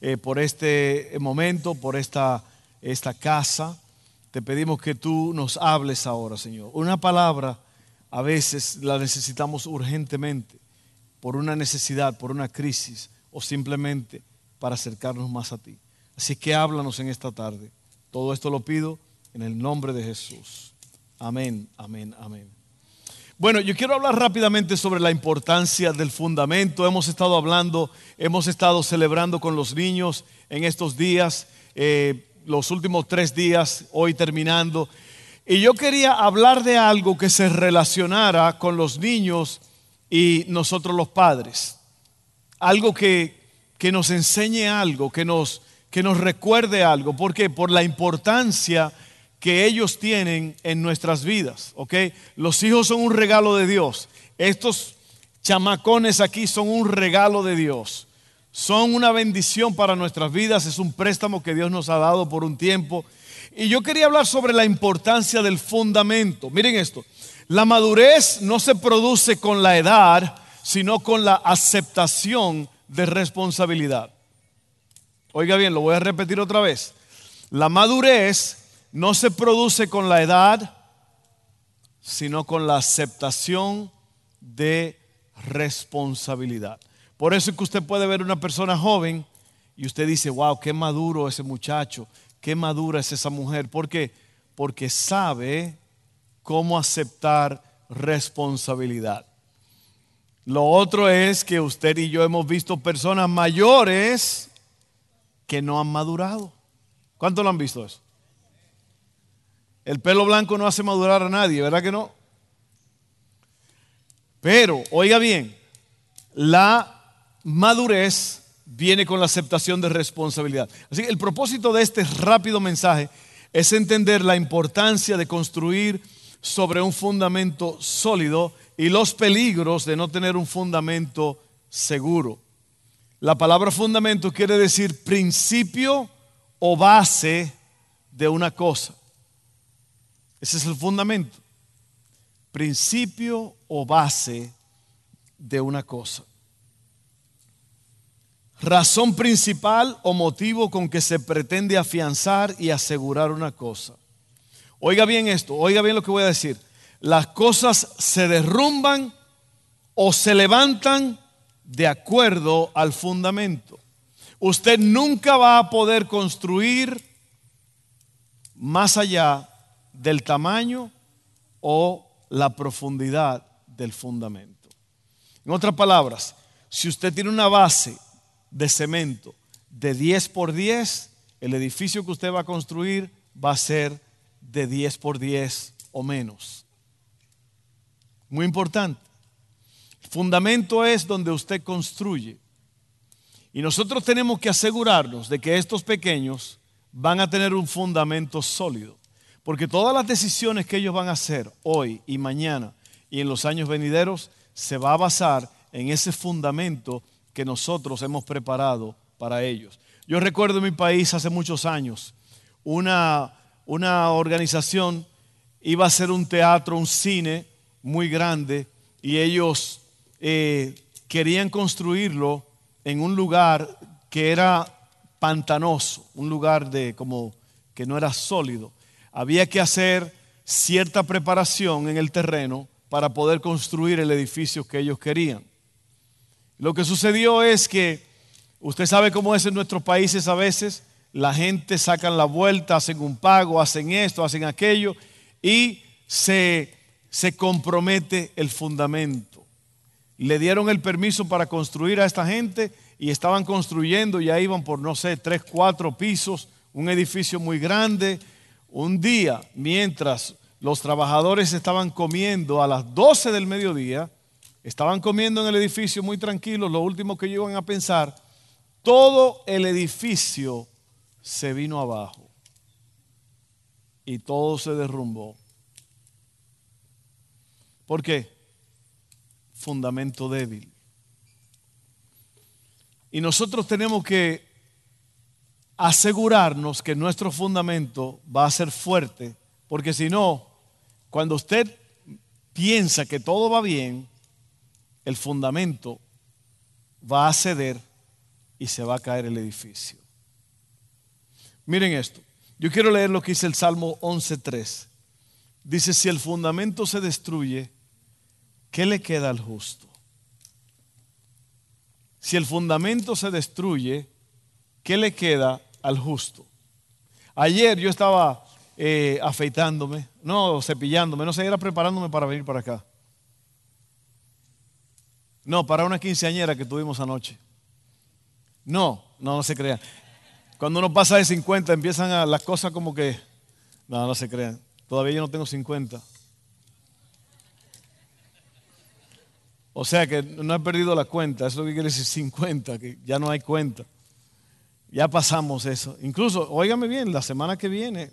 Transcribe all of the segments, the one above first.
eh, por este momento, por esta, esta casa. Te pedimos que tú nos hables ahora, Señor. Una palabra a veces la necesitamos urgentemente por una necesidad, por una crisis o simplemente para acercarnos más a ti. Así que háblanos en esta tarde. Todo esto lo pido en el nombre de Jesús. Amén, amén, amén. Bueno, yo quiero hablar rápidamente sobre la importancia del fundamento. Hemos estado hablando, hemos estado celebrando con los niños en estos días, eh, los últimos tres días, hoy terminando. Y yo quería hablar de algo que se relacionara con los niños y nosotros los padres. Algo que, que nos enseñe algo, que nos, que nos recuerde algo. ¿Por qué? Por la importancia que ellos tienen en nuestras vidas, ¿ok? Los hijos son un regalo de Dios. Estos chamacones aquí son un regalo de Dios. Son una bendición para nuestras vidas, es un préstamo que Dios nos ha dado por un tiempo. Y yo quería hablar sobre la importancia del fundamento. Miren esto, la madurez no se produce con la edad, sino con la aceptación de responsabilidad. Oiga bien, lo voy a repetir otra vez. La madurez no se produce con la edad, sino con la aceptación de responsabilidad. Por eso es que usted puede ver una persona joven y usted dice, wow, qué maduro ese muchacho, qué madura es esa mujer. ¿Por qué? Porque sabe cómo aceptar responsabilidad. Lo otro es que usted y yo hemos visto personas mayores que no han madurado. ¿Cuánto lo han visto eso? El pelo blanco no hace madurar a nadie, ¿verdad que no? Pero, oiga bien, la madurez viene con la aceptación de responsabilidad. Así que el propósito de este rápido mensaje es entender la importancia de construir sobre un fundamento sólido y los peligros de no tener un fundamento seguro. La palabra fundamento quiere decir principio o base de una cosa. Ese es el fundamento. Principio o base de una cosa. Razón principal o motivo con que se pretende afianzar y asegurar una cosa. Oiga bien esto, oiga bien lo que voy a decir. Las cosas se derrumban o se levantan de acuerdo al fundamento. Usted nunca va a poder construir más allá del tamaño o la profundidad del fundamento. En otras palabras, si usted tiene una base de cemento de 10 por 10, el edificio que usted va a construir va a ser de 10 por 10 o menos. Muy importante. fundamento es donde usted construye. Y nosotros tenemos que asegurarnos de que estos pequeños van a tener un fundamento sólido. Porque todas las decisiones que ellos van a hacer hoy y mañana y en los años venideros se va a basar en ese fundamento que nosotros hemos preparado para ellos. Yo recuerdo en mi país hace muchos años, una, una organización iba a hacer un teatro, un cine muy grande y ellos eh, querían construirlo en un lugar que era pantanoso, un lugar de como que no era sólido había que hacer cierta preparación en el terreno para poder construir el edificio que ellos querían. Lo que sucedió es que, usted sabe cómo es en nuestros países a veces, la gente sacan la vuelta, hacen un pago, hacen esto, hacen aquello y se, se compromete el fundamento. Le dieron el permiso para construir a esta gente y estaban construyendo, ya iban por, no sé, tres, cuatro pisos, un edificio muy grande, un día, mientras los trabajadores estaban comiendo a las 12 del mediodía, estaban comiendo en el edificio muy tranquilos, lo último que iban a pensar, todo el edificio se vino abajo y todo se derrumbó. ¿Por qué? Fundamento débil. Y nosotros tenemos que asegurarnos que nuestro fundamento va a ser fuerte, porque si no, cuando usted piensa que todo va bien, el fundamento va a ceder y se va a caer el edificio. Miren esto. Yo quiero leer lo que dice el Salmo 11.3. Dice, si el fundamento se destruye, ¿qué le queda al justo? Si el fundamento se destruye, ¿qué le queda al justo? Ayer yo estaba eh, afeitándome, no cepillándome, no sé, era preparándome para venir para acá. No, para una quinceañera que tuvimos anoche. No, no, no se crean. Cuando uno pasa de 50 empiezan a, las cosas como que... No, no se crean. Todavía yo no tengo 50. O sea que no he perdido la cuenta. Eso es lo que quiere decir 50, que ya no hay cuenta. Ya pasamos eso. Incluso, óigame bien, la semana que viene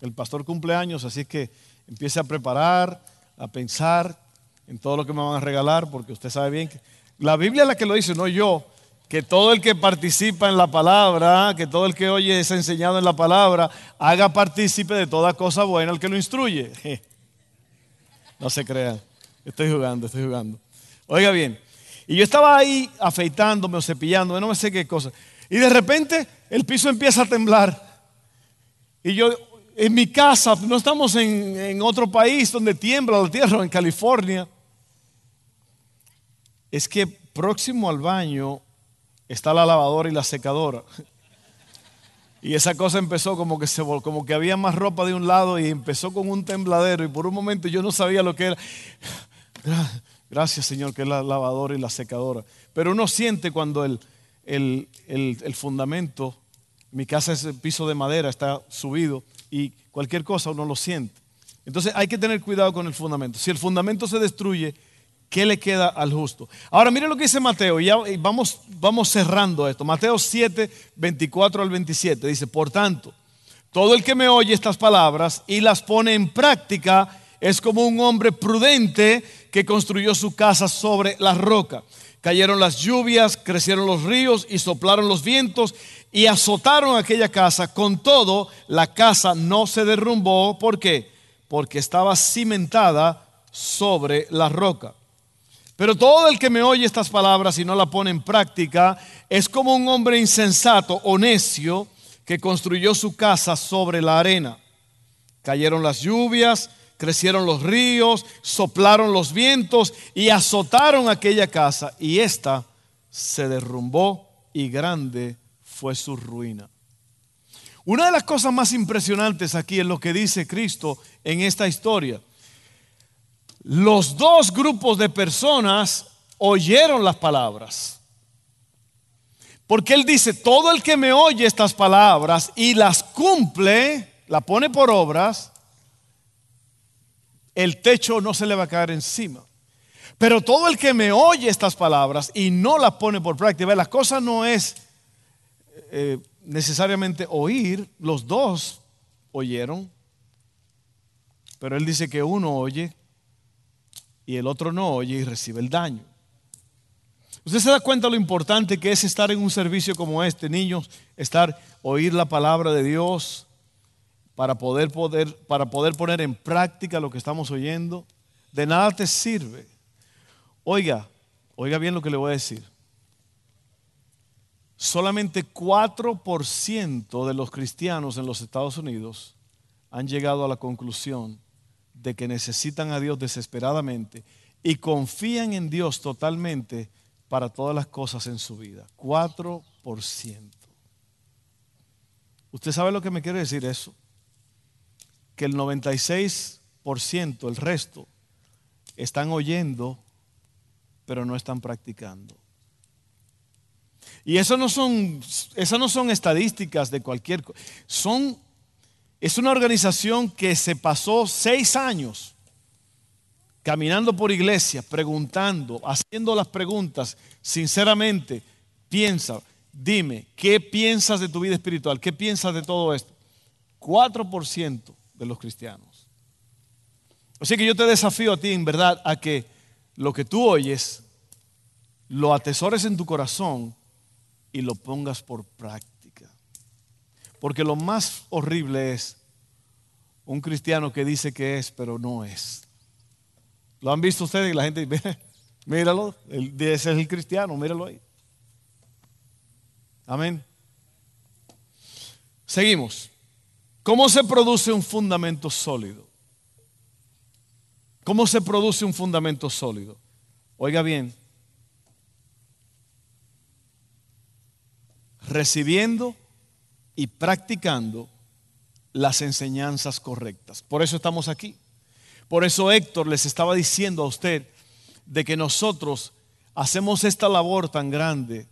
el pastor cumpleaños, así que empiece a preparar, a pensar en todo lo que me van a regalar, porque usted sabe bien que la Biblia es la que lo dice, no yo, que todo el que participa en la palabra, que todo el que oye es enseñado en la palabra, haga partícipe de toda cosa buena el que lo instruye. No se crean, estoy jugando, estoy jugando. Oiga bien, y yo estaba ahí afeitándome o cepillándome, no me sé qué cosa, y de repente el piso empieza a temblar. Y yo en mi casa, no estamos en, otro país donde tiembla la tierra, en California es que próximo al baño está la lavadora y la secadora. Y esa cosa empezó como que, se, como que había más ropa de un lado y empezó con un tembladero y por un momento yo no sabía lo que era. Gracias Señor que es la lavadora y la secadora. Pero uno siente cuando el, el, el fundamento, mi casa es el piso de madera, está subido y cualquier cosa uno lo siente. Entonces hay que tener cuidado con el fundamento. Si el fundamento se destruye, ¿Qué le queda al justo? Ahora miren lo que dice Mateo, y ya vamos, vamos cerrando esto. Mateo 7, 24 al 27 dice, por tanto, todo el que me oye estas palabras y las pone en práctica es como un hombre prudente que construyó su casa sobre la roca. Cayeron las lluvias, crecieron los ríos y soplaron los vientos y azotaron aquella casa. Con todo, la casa no se derrumbó. ¿Por qué? Porque estaba cimentada sobre la roca. Pero todo el que me oye estas palabras y no la pone en práctica es como un hombre insensato o necio que construyó su casa sobre la arena. Cayeron las lluvias, crecieron los ríos, soplaron los vientos y azotaron aquella casa y ésta se derrumbó y grande fue su ruina. Una de las cosas más impresionantes aquí es lo que dice Cristo en esta historia los dos grupos de personas oyeron las palabras. Porque Él dice, todo el que me oye estas palabras y las cumple, la pone por obras, el techo no se le va a caer encima. Pero todo el que me oye estas palabras y no las pone por práctica, la cosa no es eh, necesariamente oír, los dos oyeron, pero Él dice que uno oye y el otro no oye y recibe el daño. Usted se da cuenta lo importante que es estar en un servicio como este, niños, estar, oír la palabra de Dios para poder, poder, para poder poner en práctica lo que estamos oyendo. De nada te sirve. Oiga, oiga bien lo que le voy a decir. Solamente 4% de los cristianos en los Estados Unidos han llegado a la conclusión de que necesitan a Dios desesperadamente y confían en Dios totalmente para todas las cosas en su vida. 4%. ¿Usted sabe lo que me quiere decir eso? Que el 96%, el resto, están oyendo, pero no están practicando. Y eso no son, esas no son estadísticas de cualquier cosa. Son es una organización que se pasó seis años caminando por iglesia, preguntando, haciendo las preguntas, sinceramente, piensa, dime, ¿qué piensas de tu vida espiritual? ¿Qué piensas de todo esto? 4% de los cristianos. Así que yo te desafío a ti, en verdad, a que lo que tú oyes lo atesores en tu corazón y lo pongas por práctica. Porque lo más horrible es un cristiano que dice que es, pero no es. ¿Lo han visto ustedes? Y la gente dice, míralo, ese es el cristiano, míralo ahí. Amén. Seguimos. ¿Cómo se produce un fundamento sólido? ¿Cómo se produce un fundamento sólido? Oiga bien, recibiendo y practicando las enseñanzas correctas. Por eso estamos aquí. Por eso Héctor les estaba diciendo a usted de que nosotros hacemos esta labor tan grande.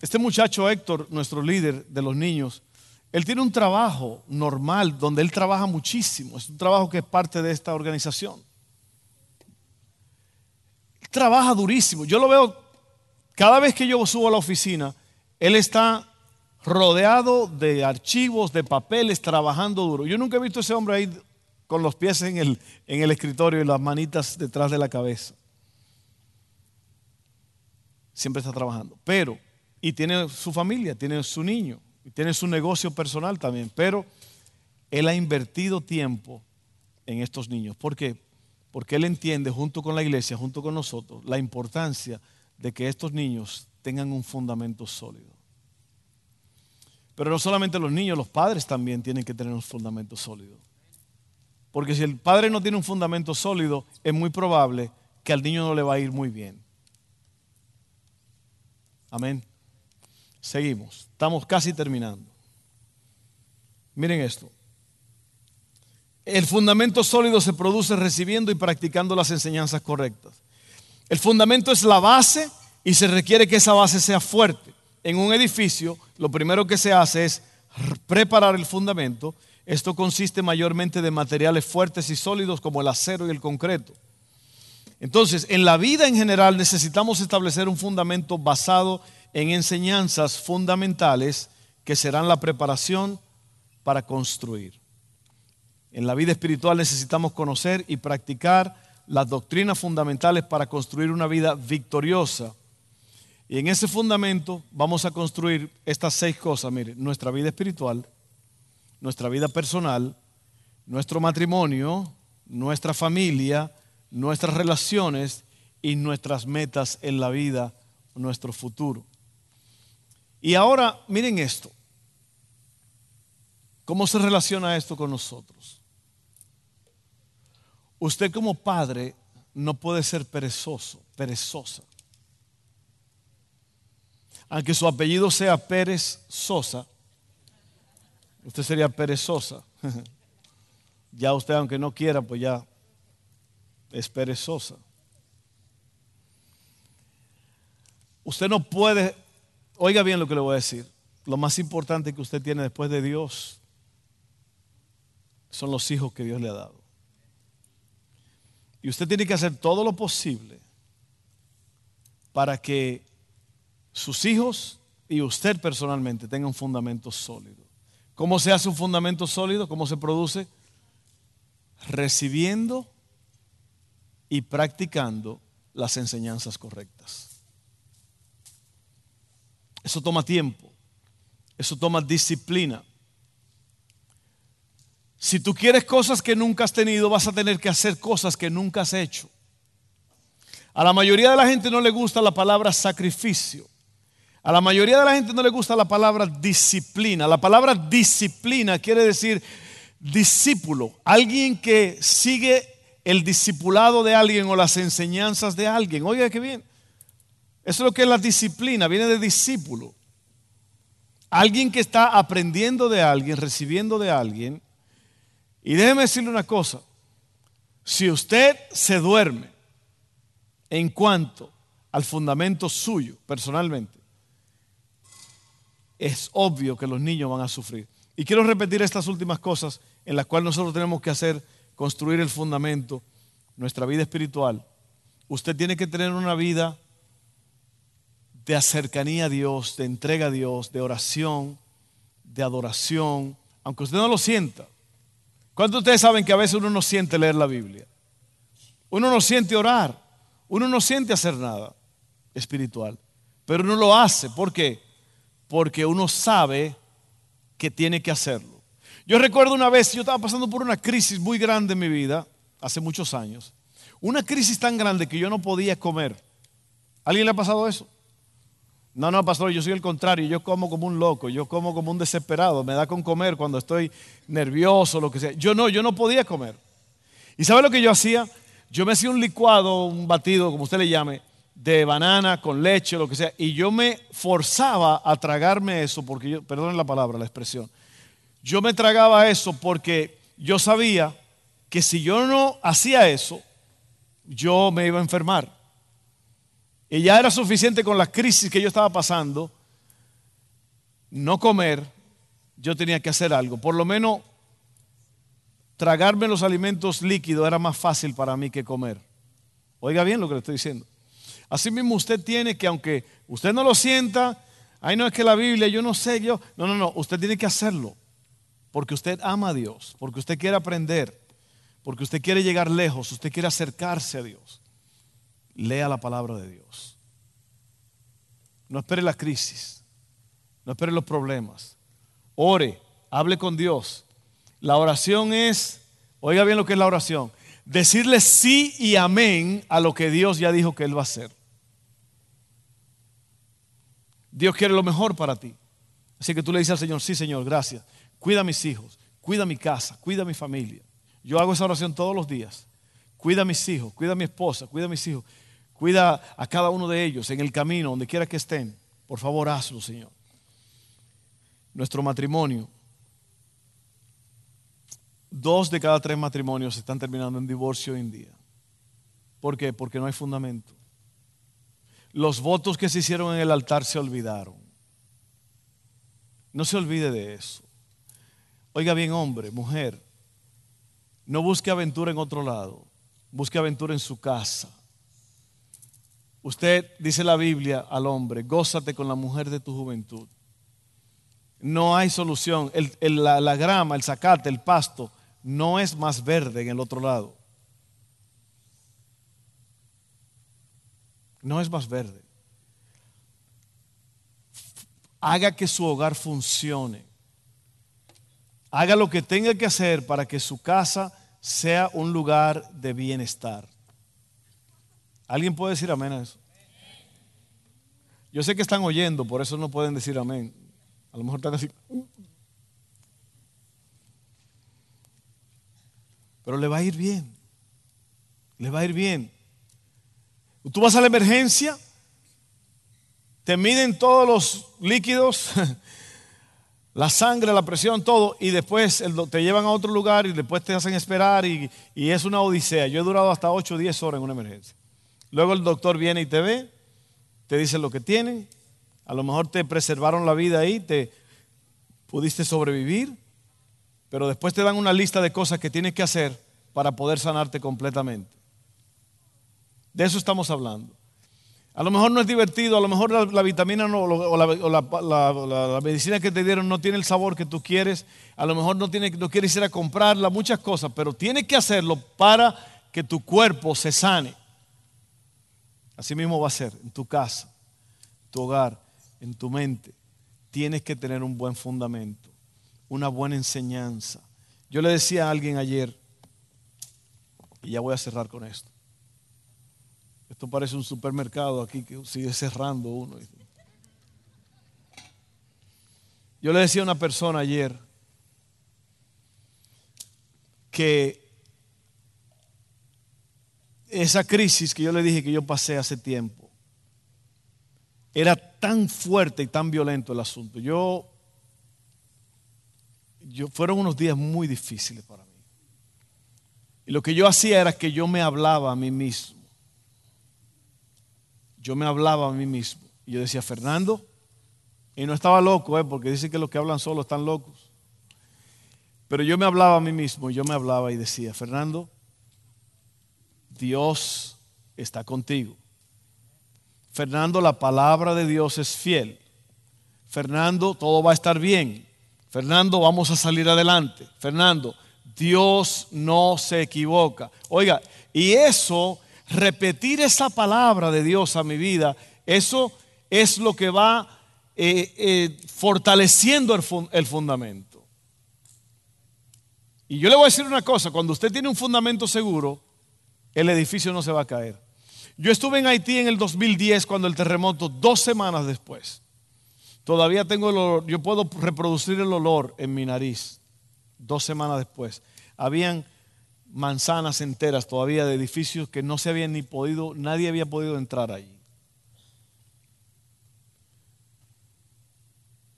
Este muchacho Héctor, nuestro líder de los niños, él tiene un trabajo normal donde él trabaja muchísimo. Es un trabajo que es parte de esta organización. trabaja durísimo. Yo lo veo cada vez que yo subo a la oficina, él está rodeado de archivos, de papeles, trabajando duro. Yo nunca he visto a ese hombre ahí con los pies en el, en el escritorio y las manitas detrás de la cabeza. Siempre está trabajando. Pero, y tiene su familia, tiene su niño, y tiene su negocio personal también. Pero él ha invertido tiempo en estos niños. ¿Por qué? Porque él entiende, junto con la iglesia, junto con nosotros, la importancia de que estos niños tengan un fundamento sólido. Pero no solamente los niños, los padres también tienen que tener un fundamento sólido. Porque si el padre no tiene un fundamento sólido, es muy probable que al niño no le va a ir muy bien. Amén. Seguimos. Estamos casi terminando. Miren esto. El fundamento sólido se produce recibiendo y practicando las enseñanzas correctas. El fundamento es la base y se requiere que esa base sea fuerte. En un edificio, lo primero que se hace es preparar el fundamento. Esto consiste mayormente de materiales fuertes y sólidos como el acero y el concreto. Entonces, en la vida en general necesitamos establecer un fundamento basado en enseñanzas fundamentales que serán la preparación para construir. En la vida espiritual necesitamos conocer y practicar las doctrinas fundamentales para construir una vida victoriosa y en ese fundamento vamos a construir estas seis cosas, mire, nuestra vida espiritual, nuestra vida personal, nuestro matrimonio, nuestra familia, nuestras relaciones y nuestras metas en la vida, nuestro futuro. Y ahora, miren esto. ¿Cómo se relaciona esto con nosotros? Usted como padre no puede ser perezoso, perezosa aunque su apellido sea Pérez Sosa, usted sería perezosa. ya usted, aunque no quiera, pues ya es perezosa. Usted no puede, oiga bien lo que le voy a decir, lo más importante que usted tiene después de Dios son los hijos que Dios le ha dado. Y usted tiene que hacer todo lo posible para que sus hijos y usted personalmente tengan un fundamento sólido. ¿Cómo se hace un fundamento sólido? ¿Cómo se produce? Recibiendo y practicando las enseñanzas correctas. Eso toma tiempo, eso toma disciplina. Si tú quieres cosas que nunca has tenido, vas a tener que hacer cosas que nunca has hecho. A la mayoría de la gente no le gusta la palabra sacrificio. A la mayoría de la gente no le gusta la palabra disciplina. La palabra disciplina quiere decir discípulo, alguien que sigue el discipulado de alguien o las enseñanzas de alguien. Oiga, qué bien. Eso es lo que es la disciplina, viene de discípulo. Alguien que está aprendiendo de alguien, recibiendo de alguien. Y déjeme decirle una cosa. Si usted se duerme en cuanto al fundamento suyo, personalmente, es obvio que los niños van a sufrir. Y quiero repetir estas últimas cosas en las cuales nosotros tenemos que hacer, construir el fundamento, nuestra vida espiritual. Usted tiene que tener una vida de cercanía a Dios, de entrega a Dios, de oración, de adoración, aunque usted no lo sienta. ¿Cuántos de ustedes saben que a veces uno no siente leer la Biblia? Uno no siente orar, uno no siente hacer nada espiritual, pero uno lo hace. ¿Por qué? Porque uno sabe que tiene que hacerlo. Yo recuerdo una vez, yo estaba pasando por una crisis muy grande en mi vida, hace muchos años. Una crisis tan grande que yo no podía comer. ¿Alguien le ha pasado eso? No, no, pastor, yo soy el contrario, yo como como un loco, yo como como un desesperado, me da con comer cuando estoy nervioso, lo que sea. Yo no, yo no podía comer. ¿Y sabe lo que yo hacía? Yo me hacía un licuado, un batido, como usted le llame, de banana con leche, lo que sea, y yo me forzaba a tragarme eso, porque yo, perdón la palabra, la expresión, yo me tragaba eso porque yo sabía que si yo no hacía eso, yo me iba a enfermar. Y ya era suficiente con la crisis que yo estaba pasando, no comer, yo tenía que hacer algo. Por lo menos tragarme los alimentos líquidos era más fácil para mí que comer. Oiga bien lo que le estoy diciendo. Así mismo usted tiene que, aunque usted no lo sienta, ay no es que la Biblia, yo no sé, yo, no, no, no, usted tiene que hacerlo. Porque usted ama a Dios, porque usted quiere aprender, porque usted quiere llegar lejos, usted quiere acercarse a Dios lea la palabra de Dios. No espere la crisis, no espere los problemas. Ore, hable con Dios. La oración es, oiga bien lo que es la oración, decirle sí y amén a lo que Dios ya dijo que Él va a hacer. Dios quiere lo mejor para ti. Así que tú le dices al Señor, sí Señor, gracias. Cuida a mis hijos, cuida mi casa, cuida a mi familia. Yo hago esa oración todos los días. Cuida a mis hijos, cuida a mi esposa, cuida a mis hijos. Cuida a cada uno de ellos en el camino, donde quiera que estén. Por favor, hazlo, Señor. Nuestro matrimonio. Dos de cada tres matrimonios están terminando en divorcio hoy en día. ¿Por qué? Porque no hay fundamento. Los votos que se hicieron en el altar se olvidaron. No se olvide de eso. Oiga bien, hombre, mujer, no busque aventura en otro lado. Busque aventura en su casa Usted dice la Biblia al hombre, gózate con la mujer de tu juventud. No hay solución. la, la grama, el zacate, el pasto, no es más verde en el otro lado. No es más verde. Haga que su hogar funcione. Haga lo que tenga que hacer para que su casa sea un lugar de bienestar. ¿Alguien puede decir amén a eso? Yo sé que están oyendo, por eso no pueden decir amén. A lo mejor están así. Pero le va a ir bien. Le va a ir bien. Tú vas a la emergencia, te miden todos los líquidos, la sangre, la presión, todo, y después te llevan a otro lugar y después te hacen esperar y, es una odisea. Yo he durado hasta 8 o 10 horas en una emergencia. Luego el doctor viene y te ve, te dice lo que tienen, a lo mejor te preservaron la vida ahí, te pudiste sobrevivir, pero después te dan una lista de cosas que tienes que hacer para poder sanarte completamente. De eso estamos hablando. A lo mejor no es divertido, a lo mejor la, vitamina o, la, medicina que te dieron no tiene el sabor que tú quieres, a lo mejor no, tiene, no quieres ir a comprarla, muchas cosas, pero tienes que hacerlo para que tu cuerpo se sane. Así mismo va a ser en tu casa, tu hogar, en tu mente. Tienes que tener un buen fundamento, una buena enseñanza. Yo le decía a alguien ayer, y ya voy a cerrar con esto. Esto parece un supermercado aquí que sigue cerrando uno. Yo le decía a una persona ayer que esa crisis que yo le dije que yo pasé hace tiempo, era tan fuerte y tan violento el asunto. Yo, yo fueron unos días muy difíciles para mí. Y lo que yo hacía era que yo me hablaba a mí mismo. Yo me hablaba a mí mismo. Y yo decía, Fernando, y no estaba loco, ¿eh? porque dicen que los que hablan solo están locos. Pero yo me hablaba a mí mismo, yo me hablaba y decía, Fernando, Dios está contigo. Fernando, la palabra de Dios es fiel. Fernando, todo va a estar bien. Fernando, vamos a salir adelante. Fernando, Dios no se equivoca. Oiga, y eso, repetir esa palabra de Dios a mi vida, eso es lo que va eh, eh, fortaleciendo el fundamento. Y yo le voy a decir una cosa, cuando usted tiene un fundamento seguro, el edificio no se va a caer. Yo estuve en Haití en el 2010 cuando el terremoto, dos semanas después. Todavía tengo el olor, yo puedo reproducir el olor en mi nariz, dos semanas después. Habían manzanas enteras todavía de edificios que no se habían ni podido, nadie había podido entrar allí.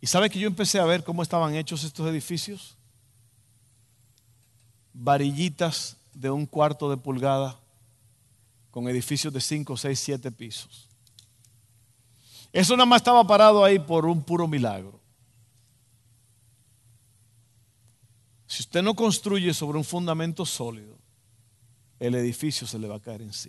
¿Y sabe que yo empecé a ver cómo estaban hechos estos edificios? Varillitas de un cuarto de pulgada con edificios de 5, 6, 7 pisos. Eso nada más estaba parado ahí por un puro milagro. Si usted no construye sobre un fundamento sólido, el edificio se le va a caer encima.